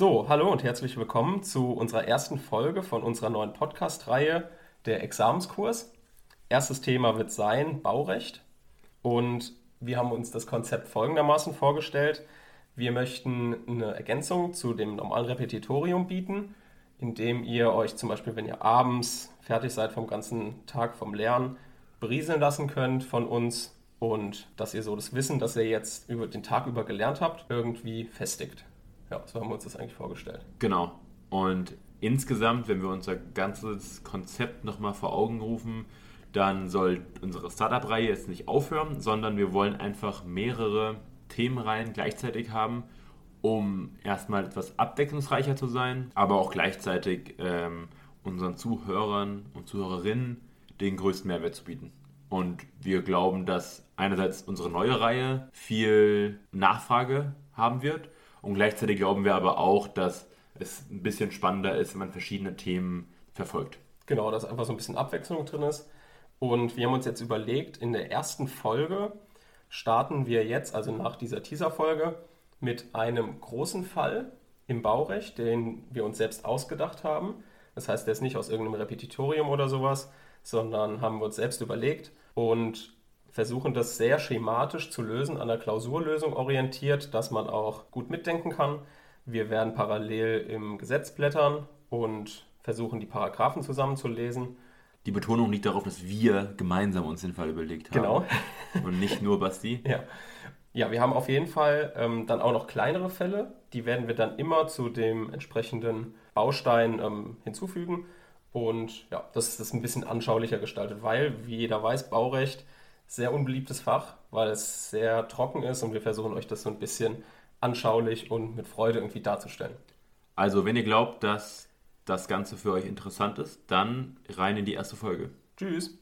So, hallo und herzlich willkommen zu unserer ersten Folge von unserer neuen Podcast-Reihe, der Examenskurs. Erstes Thema wird sein Baurecht und wir haben uns das Konzept folgendermaßen vorgestellt. Wir möchten eine Ergänzung zu dem normalen Repetitorium bieten, indem ihr euch zum Beispiel, wenn ihr abends fertig seid vom ganzen Tag vom Lernen, berieseln lassen könnt von uns und dass ihr so das Wissen, das ihr jetzt über den Tag über gelernt habt, irgendwie festigt. Ja, so haben wir uns das eigentlich vorgestellt. Genau. Und insgesamt, wenn wir unser ganzes Konzept nochmal vor Augen rufen, dann soll unsere Startup-Reihe jetzt nicht aufhören, sondern wir wollen einfach mehrere Themenreihen gleichzeitig haben, um erstmal etwas abwechslungsreicher zu sein, aber auch gleichzeitig ähm, unseren Zuhörern und Zuhörerinnen den größten Mehrwert zu bieten. Und wir glauben, dass einerseits unsere neue Reihe viel Nachfrage haben wird und gleichzeitig glauben wir aber auch, dass es ein bisschen spannender ist, wenn man verschiedene Themen verfolgt. Genau, dass einfach so ein bisschen Abwechslung drin ist. Und wir haben uns jetzt überlegt, in der ersten Folge starten wir jetzt, also nach dieser Teaser-Folge, mit einem großen Fall im Baurecht, den wir uns selbst ausgedacht haben. Das heißt, der ist nicht aus irgendeinem Repetitorium oder sowas, sondern haben wir uns selbst überlegt und versuchen das sehr schematisch zu lösen, an der Klausurlösung orientiert, dass man auch gut mitdenken kann. Wir werden parallel im Gesetz blättern und versuchen, die Paragraphen zusammenzulesen. Die Betonung liegt darauf, dass wir gemeinsam uns den Fall überlegt haben. Genau. Und nicht nur Basti. Ja. Ja, wir haben auf jeden Fall ähm, dann auch noch kleinere Fälle. Die werden wir dann immer zu dem entsprechenden Baustein ähm, hinzufügen. Und ja, das ist ein bisschen anschaulicher gestaltet, weil, wie jeder weiß, Baurecht sehr unbeliebtes Fach, weil es sehr trocken ist und wir versuchen euch das so ein bisschen anschaulich und mit Freude irgendwie darzustellen. Also, wenn ihr glaubt, dass das Ganze für euch interessant ist, dann rein in die erste Folge. Tschüss.